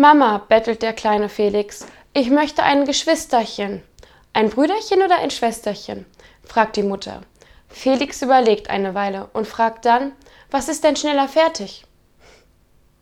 Mama, bettelt der kleine Felix, ich möchte ein Geschwisterchen. Ein Brüderchen oder ein Schwesterchen? fragt die Mutter. Felix überlegt eine Weile und fragt dann, was ist denn schneller fertig?